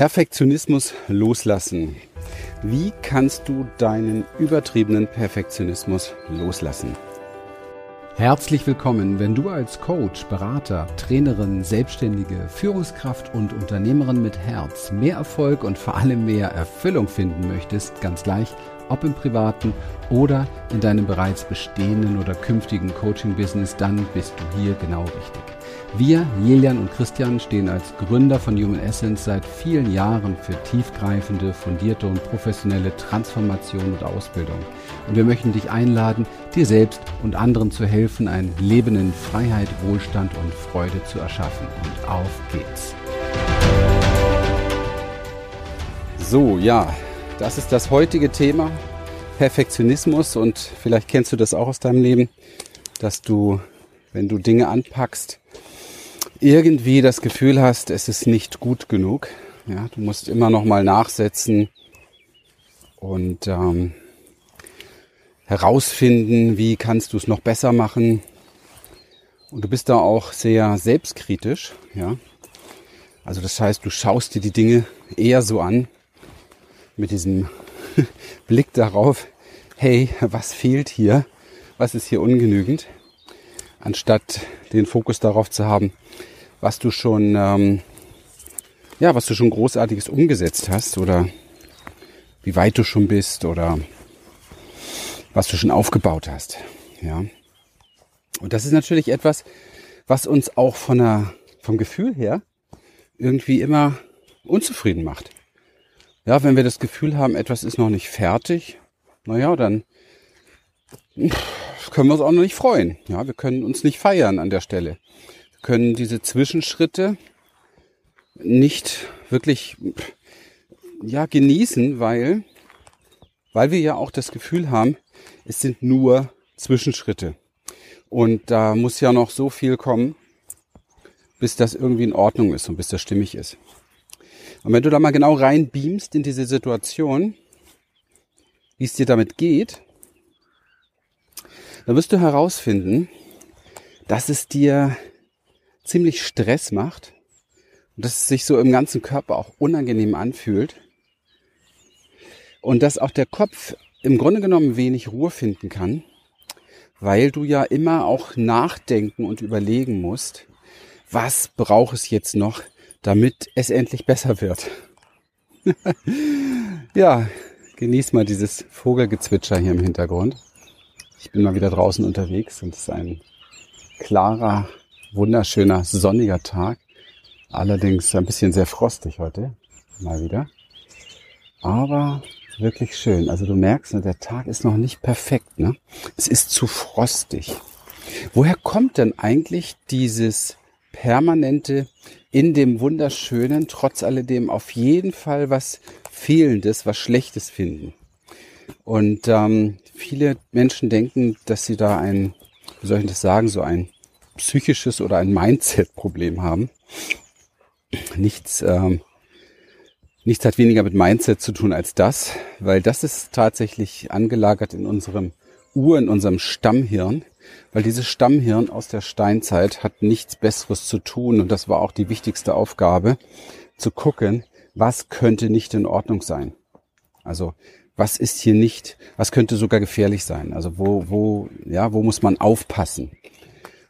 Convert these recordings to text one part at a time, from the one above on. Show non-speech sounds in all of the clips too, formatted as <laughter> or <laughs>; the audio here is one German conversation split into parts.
Perfektionismus loslassen. Wie kannst du deinen übertriebenen Perfektionismus loslassen? Herzlich willkommen, wenn du als Coach, Berater, Trainerin, Selbstständige, Führungskraft und Unternehmerin mit Herz mehr Erfolg und vor allem mehr Erfüllung finden möchtest, ganz gleich, ob im privaten oder in deinem bereits bestehenden oder künftigen Coaching-Business, dann bist du hier genau richtig. Wir, Jelian und Christian, stehen als Gründer von Human Essence seit vielen Jahren für tiefgreifende, fundierte und professionelle Transformation und Ausbildung. Und wir möchten dich einladen, dir selbst und anderen zu helfen, ein Leben in Freiheit, Wohlstand und Freude zu erschaffen. Und auf geht's. So, ja, das ist das heutige Thema. Perfektionismus und vielleicht kennst du das auch aus deinem Leben, dass du, wenn du Dinge anpackst, irgendwie das Gefühl hast, es ist nicht gut genug. Ja, du musst immer noch mal nachsetzen und ähm, herausfinden, wie kannst du es noch besser machen. Und du bist da auch sehr selbstkritisch. Ja, also das heißt, du schaust dir die Dinge eher so an mit diesem <laughs> Blick darauf, hey, was fehlt hier? Was ist hier ungenügend? Anstatt den Fokus darauf zu haben, was du schon, ähm, ja, was du schon großartiges umgesetzt hast oder wie weit du schon bist oder was du schon aufgebaut hast. Ja. Und das ist natürlich etwas, was uns auch von der, vom Gefühl her irgendwie immer unzufrieden macht. Ja, wenn wir das Gefühl haben, etwas ist noch nicht fertig, naja, dann können wir uns auch noch nicht freuen. Ja, wir können uns nicht feiern an der Stelle können diese Zwischenschritte nicht wirklich ja genießen, weil weil wir ja auch das Gefühl haben, es sind nur Zwischenschritte und da muss ja noch so viel kommen, bis das irgendwie in Ordnung ist und bis das stimmig ist. Und wenn du da mal genau reinbeamst in diese Situation, wie es dir damit geht, dann wirst du herausfinden, dass es dir ziemlich Stress macht und dass es sich so im ganzen Körper auch unangenehm anfühlt und dass auch der Kopf im Grunde genommen wenig Ruhe finden kann, weil du ja immer auch nachdenken und überlegen musst, was braucht es jetzt noch, damit es endlich besser wird. <laughs> ja, genieß mal dieses Vogelgezwitscher hier im Hintergrund. Ich bin mal wieder draußen unterwegs und es ist ein klarer wunderschöner sonniger Tag. Allerdings ein bisschen sehr frostig heute. Mal wieder. Aber wirklich schön. Also du merkst, ne, der Tag ist noch nicht perfekt. Ne? Es ist zu frostig. Woher kommt denn eigentlich dieses permanente in dem wunderschönen, trotz alledem auf jeden Fall was Fehlendes, was Schlechtes finden? Und ähm, viele Menschen denken, dass sie da ein, wie soll ich das sagen, so ein psychisches oder ein Mindset-Problem haben. Nichts, ähm, nichts hat weniger mit Mindset zu tun als das, weil das ist tatsächlich angelagert in unserem Ur, in unserem Stammhirn, weil dieses Stammhirn aus der Steinzeit hat nichts Besseres zu tun und das war auch die wichtigste Aufgabe, zu gucken, was könnte nicht in Ordnung sein. Also was ist hier nicht, was könnte sogar gefährlich sein? Also wo, wo, ja, wo muss man aufpassen?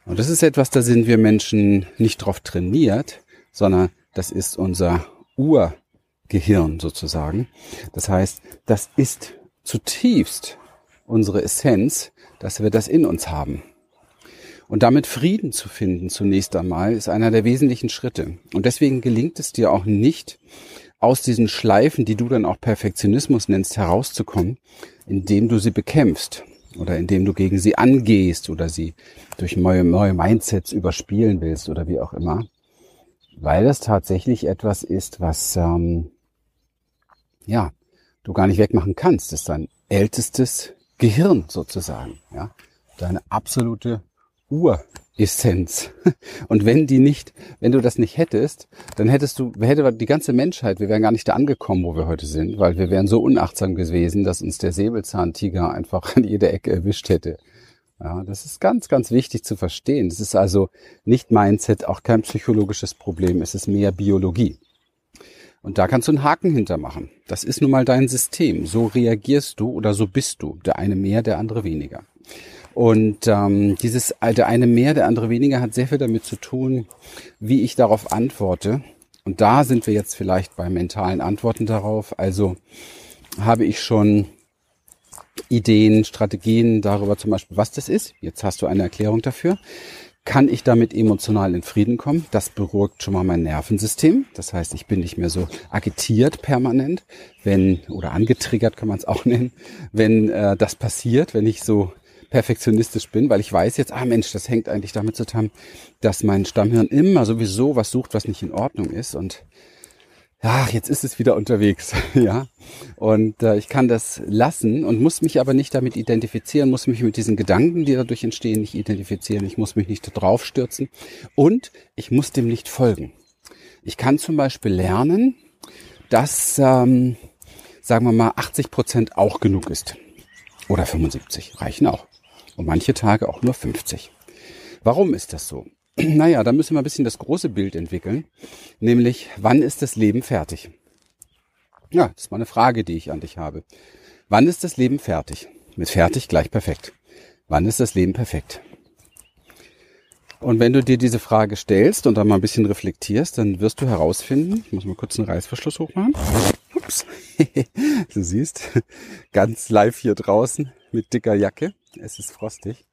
Und das ist etwas, da sind wir Menschen nicht drauf trainiert, sondern das ist unser Urgehirn sozusagen. Das heißt, das ist zutiefst unsere Essenz, dass wir das in uns haben. Und damit Frieden zu finden zunächst einmal ist einer der wesentlichen Schritte. Und deswegen gelingt es dir auch nicht, aus diesen Schleifen, die du dann auch Perfektionismus nennst, herauszukommen, indem du sie bekämpfst oder indem du gegen sie angehst oder sie durch neue, neue Mindsets überspielen willst oder wie auch immer, weil das tatsächlich etwas ist, was ähm, ja du gar nicht wegmachen kannst. Das ist dein ältestes Gehirn sozusagen, ja, deine absolute Ur Essenz. Und wenn die nicht, wenn du das nicht hättest, dann hättest du, hätte die ganze Menschheit, wir wären gar nicht da angekommen, wo wir heute sind, weil wir wären so unachtsam gewesen, dass uns der Säbelzahntiger einfach an jeder Ecke erwischt hätte. Ja, das ist ganz, ganz wichtig zu verstehen. Das ist also nicht Mindset, auch kein psychologisches Problem, es ist mehr Biologie. Und da kannst du einen Haken hintermachen. Das ist nun mal dein System. So reagierst du oder so bist du. Der eine mehr, der andere weniger. Und ähm, dieses der eine mehr, der andere weniger hat sehr viel damit zu tun, wie ich darauf antworte. Und da sind wir jetzt vielleicht bei mentalen Antworten darauf. Also habe ich schon Ideen, Strategien darüber zum Beispiel, was das ist. Jetzt hast du eine Erklärung dafür. Kann ich damit emotional in Frieden kommen? Das beruhigt schon mal mein Nervensystem. Das heißt, ich bin nicht mehr so agitiert permanent, wenn, oder angetriggert kann man es auch <laughs> nennen, wenn äh, das passiert, wenn ich so perfektionistisch bin, weil ich weiß jetzt, ah Mensch, das hängt eigentlich damit zusammen, dass mein Stammhirn immer sowieso was sucht, was nicht in Ordnung ist und ja, jetzt ist es wieder unterwegs, <laughs> ja. Und äh, ich kann das lassen und muss mich aber nicht damit identifizieren, muss mich mit diesen Gedanken, die dadurch entstehen, nicht identifizieren. Ich muss mich nicht drauf stürzen und ich muss dem nicht folgen. Ich kann zum Beispiel lernen, dass, ähm, sagen wir mal, 80 Prozent auch genug ist. Oder 75 reichen auch. Und manche Tage auch nur 50. Warum ist das so? <clears throat> Naja, da müssen wir ein bisschen das große Bild entwickeln, nämlich wann ist das Leben fertig? Ja, das ist mal eine Frage, die ich an dich habe. Wann ist das Leben fertig? Mit fertig gleich perfekt. Wann ist das Leben perfekt? Und wenn du dir diese Frage stellst und dann mal ein bisschen reflektierst, dann wirst du herausfinden, ich muss mal kurz einen Reißverschluss hochmachen. Ups. <laughs> du siehst, ganz live hier draußen mit dicker Jacke. Es ist frostig.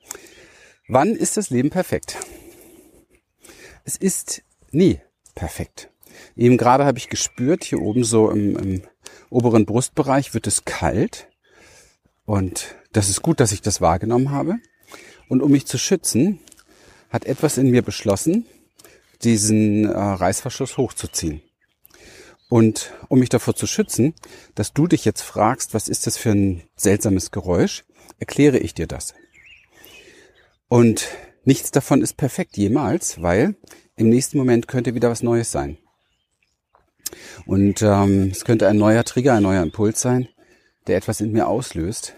Wann ist das Leben perfekt? es ist nie perfekt. Eben gerade habe ich gespürt, hier oben so im, im oberen Brustbereich wird es kalt. Und das ist gut, dass ich das wahrgenommen habe. Und um mich zu schützen, hat etwas in mir beschlossen, diesen äh, Reißverschluss hochzuziehen. Und um mich davor zu schützen, dass du dich jetzt fragst, was ist das für ein seltsames Geräusch, erkläre ich dir das. Und Nichts davon ist perfekt jemals, weil im nächsten Moment könnte wieder was Neues sein. Und ähm, es könnte ein neuer Trigger, ein neuer Impuls sein, der etwas in mir auslöst.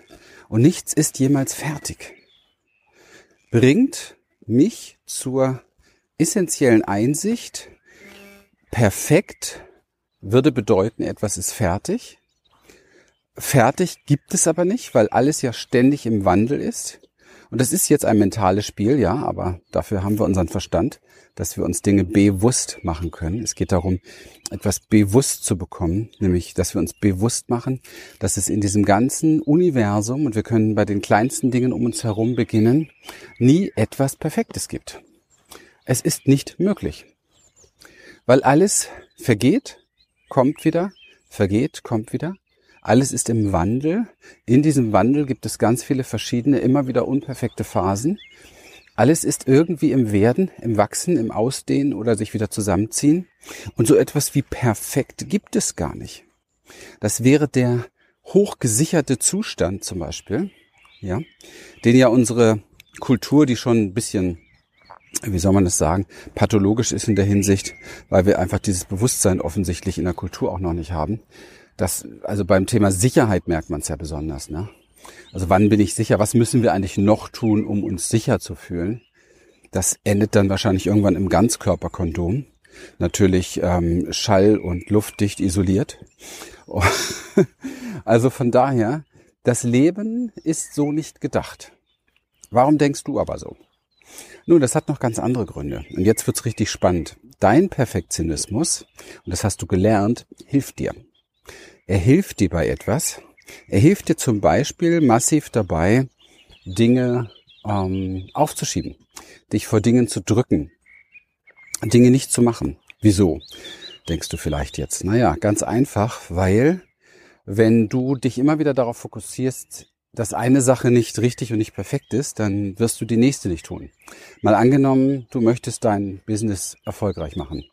Und nichts ist jemals fertig. Bringt mich zur essentiellen Einsicht, perfekt würde bedeuten, etwas ist fertig. Fertig gibt es aber nicht, weil alles ja ständig im Wandel ist. Und das ist jetzt ein mentales Spiel, ja, aber dafür haben wir unseren Verstand, dass wir uns Dinge bewusst machen können. Es geht darum, etwas bewusst zu bekommen, nämlich, dass wir uns bewusst machen, dass es in diesem ganzen Universum, und wir können bei den kleinsten Dingen um uns herum beginnen, nie etwas Perfektes gibt. Es ist nicht möglich. Weil alles vergeht, kommt wieder, vergeht, kommt wieder. Alles ist im Wandel. In diesem Wandel gibt es ganz viele verschiedene, immer wieder unperfekte Phasen. Alles ist irgendwie im Werden, im Wachsen, im Ausdehnen oder sich wieder zusammenziehen. Und so etwas wie perfekt gibt es gar nicht. Das wäre der hochgesicherte Zustand zum Beispiel, ja, den ja unsere Kultur, die schon ein bisschen, wie soll man das sagen, pathologisch ist in der Hinsicht, weil wir einfach dieses Bewusstsein offensichtlich in der Kultur auch noch nicht haben, das, also beim Thema Sicherheit merkt man es ja besonders. Ne? Also wann bin ich sicher? Was müssen wir eigentlich noch tun, um uns sicher zu fühlen? Das endet dann wahrscheinlich irgendwann im Ganzkörperkondom. Natürlich ähm, schall- und luftdicht isoliert. <laughs> also von daher, das Leben ist so nicht gedacht. Warum denkst du aber so? Nun, das hat noch ganz andere Gründe. Und jetzt wird's richtig spannend. Dein Perfektionismus, und das hast du gelernt, hilft dir. Er hilft dir bei etwas. Er hilft dir zum Beispiel massiv dabei, Dinge ähm, aufzuschieben, dich vor Dingen zu drücken, Dinge nicht zu machen. Wieso? Denkst du vielleicht jetzt? Naja, ganz einfach, weil wenn du dich immer wieder darauf fokussierst, dass eine Sache nicht richtig und nicht perfekt ist, dann wirst du die nächste nicht tun. Mal angenommen, du möchtest dein Business erfolgreich machen.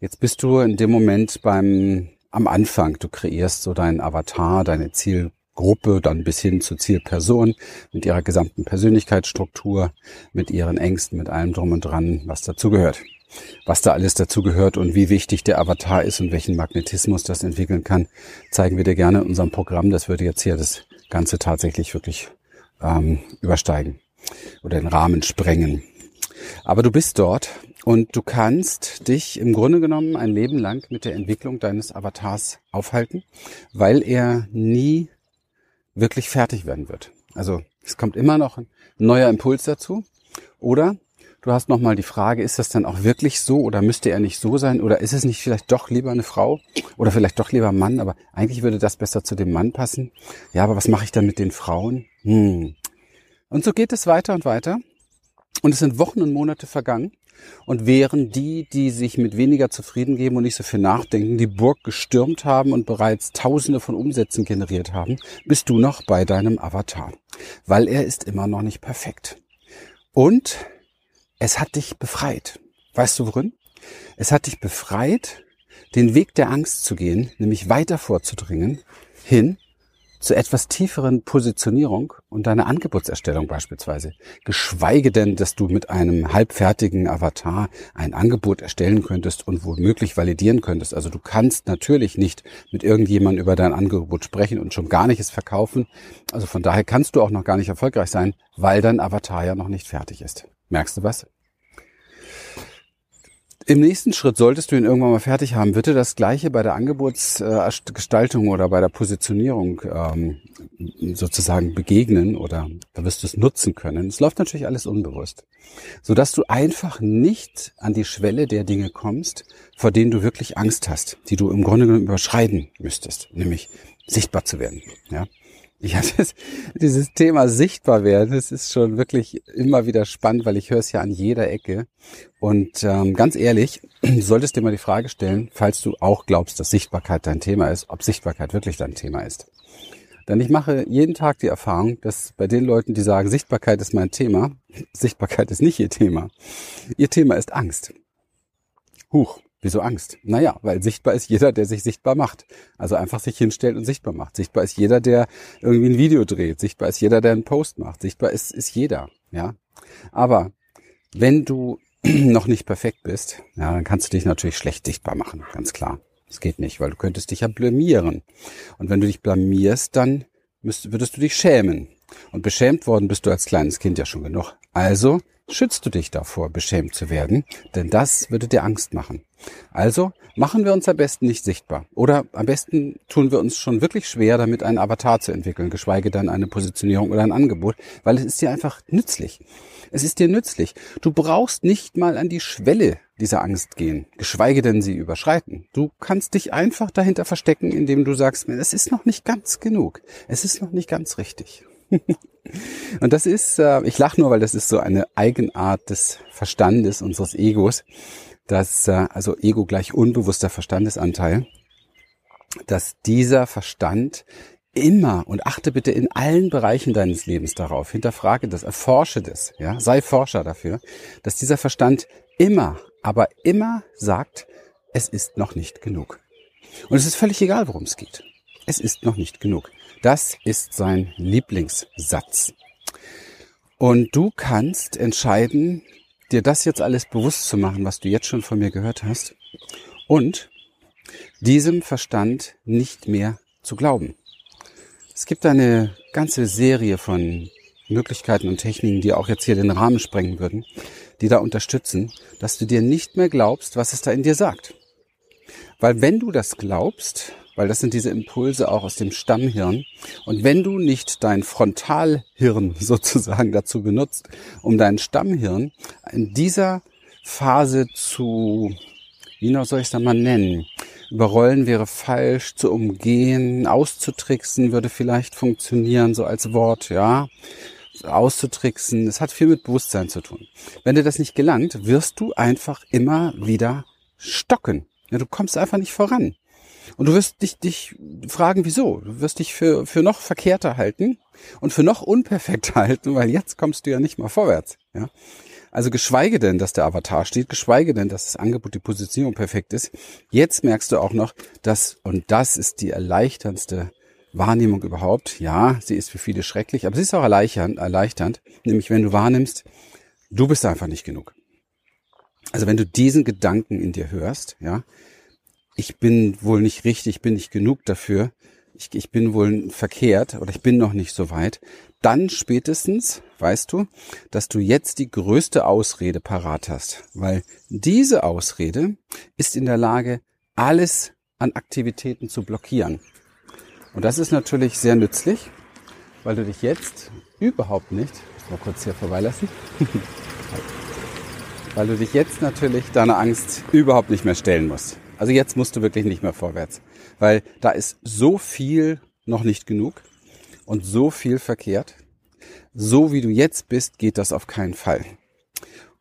Jetzt bist du in dem Moment beim am Anfang. Du kreierst so deinen Avatar, deine Zielgruppe, dann bis hin zur Zielperson mit ihrer gesamten Persönlichkeitsstruktur, mit ihren Ängsten, mit allem drum und dran, was dazugehört. Was da alles dazugehört und wie wichtig der Avatar ist und welchen Magnetismus das entwickeln kann, zeigen wir dir gerne in unserem Programm. Das würde jetzt hier das Ganze tatsächlich wirklich ähm, übersteigen oder den Rahmen sprengen. Aber du bist dort und du kannst dich im Grunde genommen ein Leben lang mit der Entwicklung deines Avatars aufhalten, weil er nie wirklich fertig werden wird. Also es kommt immer noch ein neuer Impuls dazu. Oder du hast nochmal die Frage, ist das dann auch wirklich so oder müsste er nicht so sein? Oder ist es nicht vielleicht doch lieber eine Frau oder vielleicht doch lieber ein Mann? Aber eigentlich würde das besser zu dem Mann passen. Ja, aber was mache ich dann mit den Frauen? Hm. Und so geht es weiter und weiter. Und es sind Wochen und Monate vergangen. Und während die, die sich mit weniger zufrieden geben und nicht so viel nachdenken, die Burg gestürmt haben und bereits Tausende von Umsätzen generiert haben, bist du noch bei deinem Avatar. Weil er ist immer noch nicht perfekt. Und es hat dich befreit. Weißt du worin? Es hat dich befreit, den Weg der Angst zu gehen, nämlich weiter vorzudringen, hin zu etwas tieferen Positionierung und deiner Angebotserstellung beispielsweise. Geschweige denn, dass du mit einem halbfertigen Avatar ein Angebot erstellen könntest und womöglich validieren könntest. Also du kannst natürlich nicht mit irgendjemandem über dein Angebot sprechen und schon gar nicht es verkaufen. Also von daher kannst du auch noch gar nicht erfolgreich sein, weil dein Avatar ja noch nicht fertig ist. Merkst du was? Im nächsten Schritt solltest du ihn irgendwann mal fertig haben. Wird dir das Gleiche bei der Angebotsgestaltung oder bei der Positionierung ähm, sozusagen begegnen oder da wirst du es nutzen können. Es läuft natürlich alles unbewusst, sodass du einfach nicht an die Schwelle der Dinge kommst, vor denen du wirklich Angst hast, die du im Grunde genommen überschreiten müsstest, nämlich sichtbar zu werden. Ja, ich hatte dieses Thema sichtbar werden, das ist schon wirklich immer wieder spannend, weil ich höre es ja an jeder Ecke. Und ähm, ganz ehrlich, du <clears throat> solltest dir mal die Frage stellen, falls du auch glaubst, dass Sichtbarkeit dein Thema ist, ob Sichtbarkeit wirklich dein Thema ist. Denn ich mache jeden Tag die Erfahrung, dass bei den Leuten, die sagen, Sichtbarkeit ist mein Thema, <laughs> Sichtbarkeit ist nicht ihr Thema. Ihr Thema ist Angst. Huch, Wieso Angst? Naja, weil sichtbar ist jeder, der sich sichtbar macht. Also einfach sich hinstellt und sichtbar macht. Sichtbar ist jeder, der irgendwie ein Video dreht. Sichtbar ist jeder, der einen Post macht. Sichtbar ist, ist jeder, ja. Aber wenn du <clears throat> noch nicht perfekt bist, ja, dann kannst du dich natürlich schlecht sichtbar machen, ganz klar. Das geht nicht, weil du könntest dich ja blamieren. Und wenn du dich blamierst, dann müsst, würdest du dich schämen. Und beschämt worden bist du als kleines Kind ja schon genug. Also schützt du dich davor, beschämt zu werden, denn das würde dir Angst machen. Also machen wir uns am besten nicht sichtbar. Oder am besten tun wir uns schon wirklich schwer, damit einen Avatar zu entwickeln, geschweige denn eine Positionierung oder ein Angebot, weil es ist dir einfach nützlich. Es ist dir nützlich. Du brauchst nicht mal an die Schwelle dieser Angst gehen, geschweige denn sie überschreiten. Du kannst dich einfach dahinter verstecken, indem du sagst, es ist noch nicht ganz genug. Es ist noch nicht ganz richtig. <laughs> Und das ist, äh, ich lache nur, weil das ist so eine Eigenart des Verstandes, unseres Egos, dass, äh, also Ego gleich unbewusster Verstandesanteil, dass dieser Verstand immer und achte bitte in allen Bereichen deines Lebens darauf, hinterfrage das, erforsche das, ja, sei Forscher dafür, dass dieser Verstand immer, aber immer sagt, es ist noch nicht genug. Und es ist völlig egal, worum es geht. Es ist noch nicht genug. Das ist sein Lieblingssatz. Und du kannst entscheiden, dir das jetzt alles bewusst zu machen, was du jetzt schon von mir gehört hast, und diesem Verstand nicht mehr zu glauben. Es gibt eine ganze Serie von Möglichkeiten und Techniken, die auch jetzt hier den Rahmen sprengen würden, die da unterstützen, dass du dir nicht mehr glaubst, was es da in dir sagt. Weil wenn du das glaubst, weil das sind diese Impulse auch aus dem Stammhirn. Und wenn du nicht dein Frontalhirn <laughs> sozusagen dazu benutzt, um dein Stammhirn in dieser Phase zu, wie noch soll ich es da mal nennen? Überrollen wäre falsch, zu umgehen, auszutricksen würde vielleicht funktionieren, so als Wort, ja auszutricksen. Es hat viel mit Bewusstsein zu tun. Wenn dir das nicht gelangt, wirst du einfach immer wieder stocken. Ja, du kommst einfach nicht voran. Und du wirst dich, dich fragen, wieso? Du wirst dich für, für noch verkehrter halten und für noch unperfekter <laughs> halten, weil jetzt kommst du ja nicht mal vorwärts. Ja? Also geschweige denn, dass der Avatar steht, geschweige denn, dass das Angebot, die Positionierung perfekt ist. Jetzt merkst du auch noch, dass, und das ist die erleichterndste Wahrnehmung überhaupt. Ja, sie ist für viele schrecklich, aber sie ist auch erleichternd, erleichternd, nämlich wenn du wahrnimmst, du bist einfach nicht genug. Also wenn du diesen Gedanken in dir hörst, ja, ich bin wohl nicht richtig, bin nicht genug dafür, ich, ich bin wohl verkehrt oder ich bin noch nicht so weit, dann spätestens weißt du, dass du jetzt die größte Ausrede parat hast, weil diese Ausrede ist in der Lage, alles an Aktivitäten zu blockieren. Und das ist natürlich sehr nützlich, weil du dich jetzt überhaupt nicht, ich mal kurz hier vorbeilassen, <laughs> weil du dich jetzt natürlich deiner Angst überhaupt nicht mehr stellen musst. Also jetzt musst du wirklich nicht mehr vorwärts, weil da ist so viel noch nicht genug und so viel verkehrt. So wie du jetzt bist, geht das auf keinen Fall.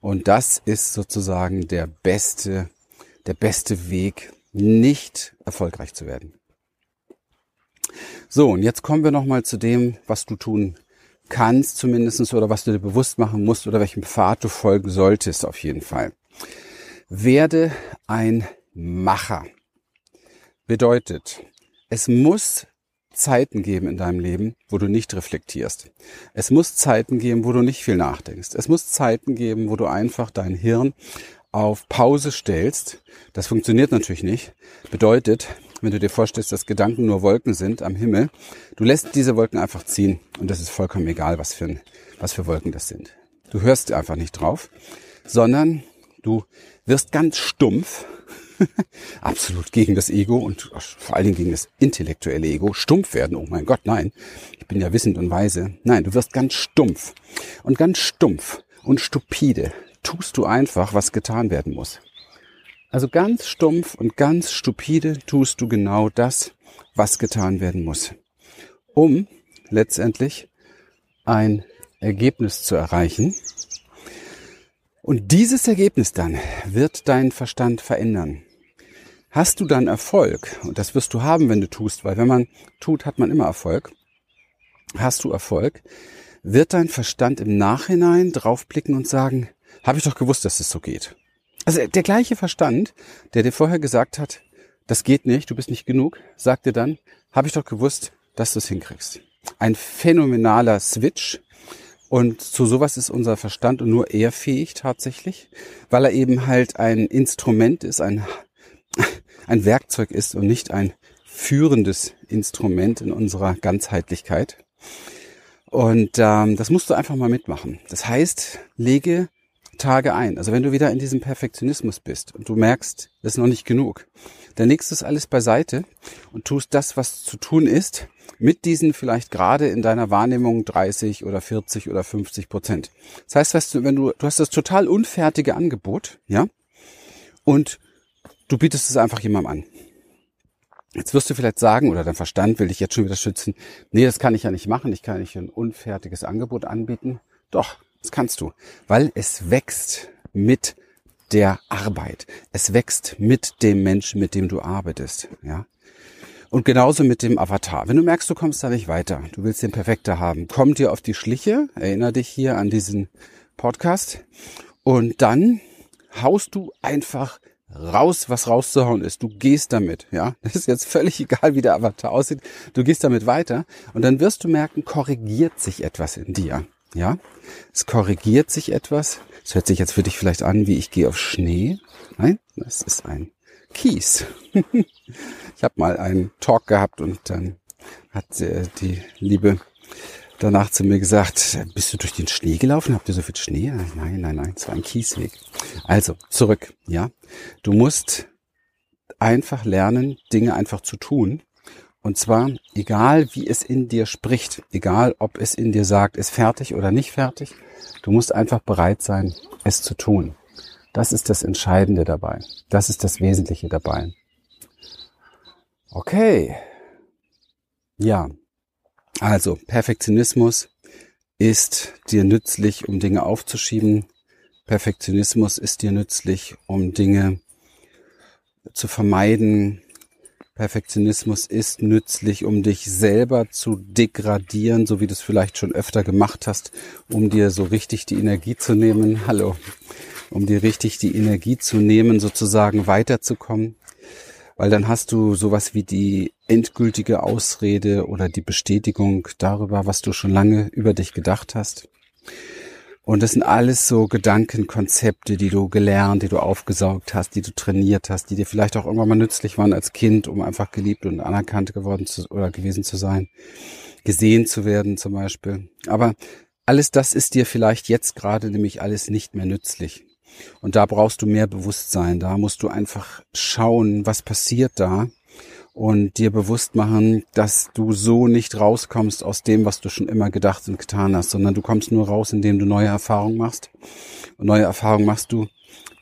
Und das ist sozusagen der beste, der beste Weg, nicht erfolgreich zu werden. So, und jetzt kommen wir nochmal zu dem, was du tun kannst zumindestens oder was du dir bewusst machen musst oder welchem Pfad du folgen solltest auf jeden Fall. Werde ein Macher. Bedeutet, es muss Zeiten geben in deinem Leben, wo du nicht reflektierst. Es muss Zeiten geben, wo du nicht viel nachdenkst. Es muss Zeiten geben, wo du einfach dein Hirn auf Pause stellst. Das funktioniert natürlich nicht. Bedeutet, wenn du dir vorstellst, dass Gedanken nur Wolken sind am Himmel, du lässt diese Wolken einfach ziehen und das ist vollkommen egal, was für, was für Wolken das sind. Du hörst einfach nicht drauf, sondern du wirst ganz stumpf <laughs> absolut gegen das Ego und vor allen Dingen gegen das intellektuelle Ego stumpf werden. Oh mein Gott, nein. Ich bin ja wissend und weise. Nein, du wirst ganz stumpf. Und ganz stumpf und stupide tust du einfach, was getan werden muss. Also ganz stumpf und ganz stupide tust du genau das, was getan werden muss. Um letztendlich ein Ergebnis zu erreichen, und dieses Ergebnis dann wird deinen Verstand verändern. Hast du dann Erfolg, und das wirst du haben, wenn du tust, weil wenn man tut, hat man immer Erfolg. Hast du Erfolg, wird dein Verstand im Nachhinein draufblicken und sagen, habe ich doch gewusst, dass es so geht. Also der gleiche Verstand, der dir vorher gesagt hat, das geht nicht, du bist nicht genug, sagte dann, habe ich doch gewusst, dass du es hinkriegst. Ein phänomenaler Switch, und zu sowas ist unser Verstand und nur er fähig tatsächlich, weil er eben halt ein Instrument ist, ein, ein Werkzeug ist und nicht ein führendes Instrument in unserer Ganzheitlichkeit. Und ähm, das musst du einfach mal mitmachen. Das heißt, lege Tage ein. Also wenn du wieder in diesem Perfektionismus bist und du merkst, das ist noch nicht genug, dann legst du es alles beiseite und tust das, was zu tun ist, mit diesen vielleicht gerade in deiner Wahrnehmung 30 oder 40 oder 50 Prozent. Das heißt, weißt du, wenn du, du hast das total unfertige Angebot, ja, und du bietest es einfach jemandem an. Jetzt wirst du vielleicht sagen, oder dein Verstand will dich jetzt schon wieder schützen, nee, das kann ich ja nicht machen, ich kann nicht ein unfertiges Angebot anbieten. Doch, das kannst du, weil es wächst mit der Arbeit. Es wächst mit dem Menschen, mit dem du arbeitest, ja. Und genauso mit dem Avatar. Wenn du merkst, du kommst da nicht weiter, du willst den Perfekter haben, komm dir auf die Schliche, erinnere dich hier an diesen Podcast und dann haust du einfach raus, was rauszuhauen ist. Du gehst damit, ja. <laughs> Das ist jetzt völlig egal, wie der Avatar aussieht. Du gehst damit weiter und dann wirst du merken, korrigiert sich etwas in dir, ja. Es korrigiert sich etwas. Es hört sich jetzt für dich vielleicht an, wie ich gehe auf Schnee. Nein, das ist ein Kies. <laughs> ich habe mal einen Talk gehabt und dann hat äh, die Liebe danach zu mir gesagt, bist du durch den Schnee gelaufen? Habt ihr so viel Schnee? Nein, nein, nein, es war ein Kiesweg. Also, zurück, ja. Du musst einfach lernen, Dinge einfach zu tun. Und zwar, egal wie es in dir spricht, egal ob es in dir sagt, ist fertig oder nicht fertig, du musst einfach bereit sein, es zu tun. Das ist das Entscheidende dabei. Das ist das Wesentliche dabei. Okay. Ja. Also, Perfektionismus ist dir nützlich, um Dinge aufzuschieben. Perfektionismus ist dir nützlich, um Dinge zu vermeiden. Perfektionismus ist nützlich, um dich selber zu degradieren, so wie du es vielleicht schon öfter gemacht hast, um dir so richtig die Energie zu nehmen. Hallo um dir richtig die Energie zu nehmen, sozusagen weiterzukommen. Weil dann hast du sowas wie die endgültige Ausrede oder die Bestätigung darüber, was du schon lange über dich gedacht hast. Und das sind alles so Gedankenkonzepte, die du gelernt, die du aufgesaugt hast, die du trainiert hast, die dir vielleicht auch irgendwann mal nützlich waren als Kind, um einfach geliebt und anerkannt geworden zu, oder gewesen zu sein, gesehen zu werden zum Beispiel. Aber alles das ist dir vielleicht jetzt gerade nämlich alles nicht mehr nützlich. Und da brauchst du mehr Bewusstsein. Da musst du einfach schauen, was passiert da und dir bewusst machen, dass du so nicht rauskommst aus dem, was du schon immer gedacht und getan hast, sondern du kommst nur raus, indem du neue Erfahrungen machst. Und neue Erfahrungen machst du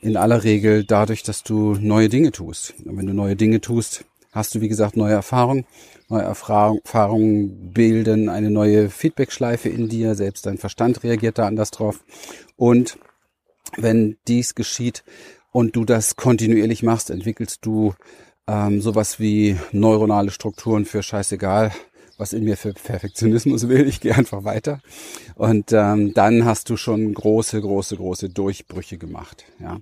in aller Regel dadurch, dass du neue Dinge tust. Und wenn du neue Dinge tust, hast du, wie gesagt, neue Erfahrungen. Neue Erfahrungen bilden eine neue Feedbackschleife in dir. Selbst dein Verstand reagiert da anders drauf. Und wenn dies geschieht und du das kontinuierlich machst, entwickelst du ähm, sowas wie neuronale Strukturen für scheißegal, was in mir für Perfektionismus will. Ich gehe einfach weiter. Und ähm, dann hast du schon große, große, große Durchbrüche gemacht. Ja.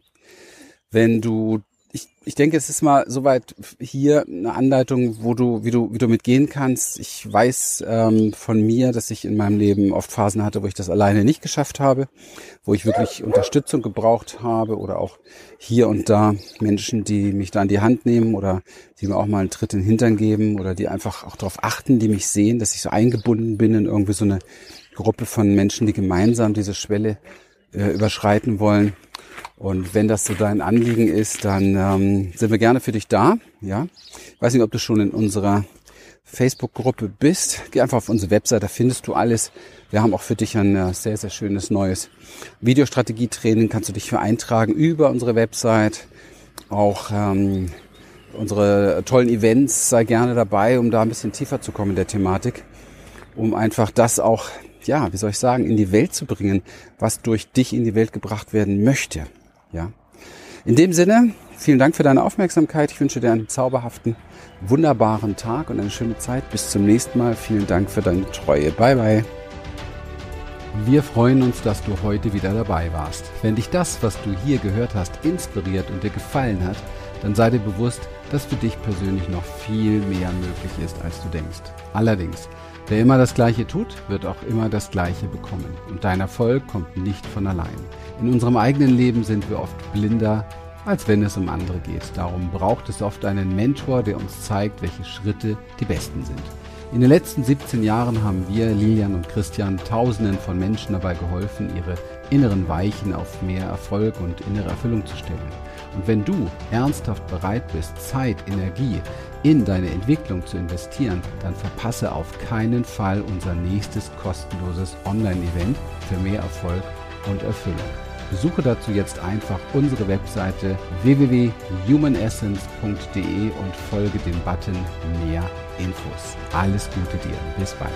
Wenn du ich, ich denke, es ist mal soweit hier eine Anleitung, wo du, wie du, wie du mitgehen kannst. Ich weiß ähm, von mir, dass ich in meinem Leben oft Phasen hatte, wo ich das alleine nicht geschafft habe, wo ich wirklich Unterstützung gebraucht habe oder auch hier und da Menschen, die mich da in die Hand nehmen oder die mir auch mal einen Tritt in den Hintern geben oder die einfach auch darauf achten, die mich sehen, dass ich so eingebunden bin in irgendwie so eine Gruppe von Menschen, die gemeinsam diese Schwelle äh, überschreiten wollen. Und wenn das so dein Anliegen ist, dann ähm, sind wir gerne für dich da. Ja, ich weiß nicht, ob du schon in unserer Facebook-Gruppe bist. Geh einfach auf unsere Website, da findest du alles. Wir haben auch für dich ein äh, sehr, sehr schönes neues Videostrategietraining. Kannst du dich für eintragen über unsere Website. Auch ähm, unsere tollen Events, sei gerne dabei, um da ein bisschen tiefer zu kommen in der Thematik. Um einfach das auch, ja, wie soll ich sagen, in die Welt zu bringen, was durch dich in die Welt gebracht werden möchte. Ja. In dem Sinne, vielen Dank für deine Aufmerksamkeit. Ich wünsche dir einen zauberhaften, wunderbaren Tag und eine schöne Zeit. Bis zum nächsten Mal. Vielen Dank für deine Treue. Bye bye. Wir freuen uns, dass du heute wieder dabei warst. Wenn dich das, was du hier gehört hast, inspiriert und dir gefallen hat, dann sei dir bewusst, dass für dich persönlich noch viel mehr möglich ist, als du denkst. Allerdings, wer immer das Gleiche tut, wird auch immer das Gleiche bekommen. Und dein Erfolg kommt nicht von allein. In unserem eigenen Leben sind wir oft blinder, als wenn es um andere geht. Darum braucht es oft einen Mentor, der uns zeigt, welche Schritte die besten sind. In den letzten 17 Jahren haben wir, Lilian und Christian, Tausenden von Menschen dabei geholfen, ihre inneren Weichen auf mehr Erfolg und innere Erfüllung zu stellen. Und wenn du ernsthaft bereit bist, Zeit, Energie in deine Entwicklung zu investieren, dann verpasse auf keinen Fall unser nächstes kostenloses Online-Event für mehr Erfolg und Erfüllung. Besuche dazu jetzt einfach unsere Webseite www.humanessence.de und folge dem Button Mehr Infos. Alles Gute dir. Bis bald.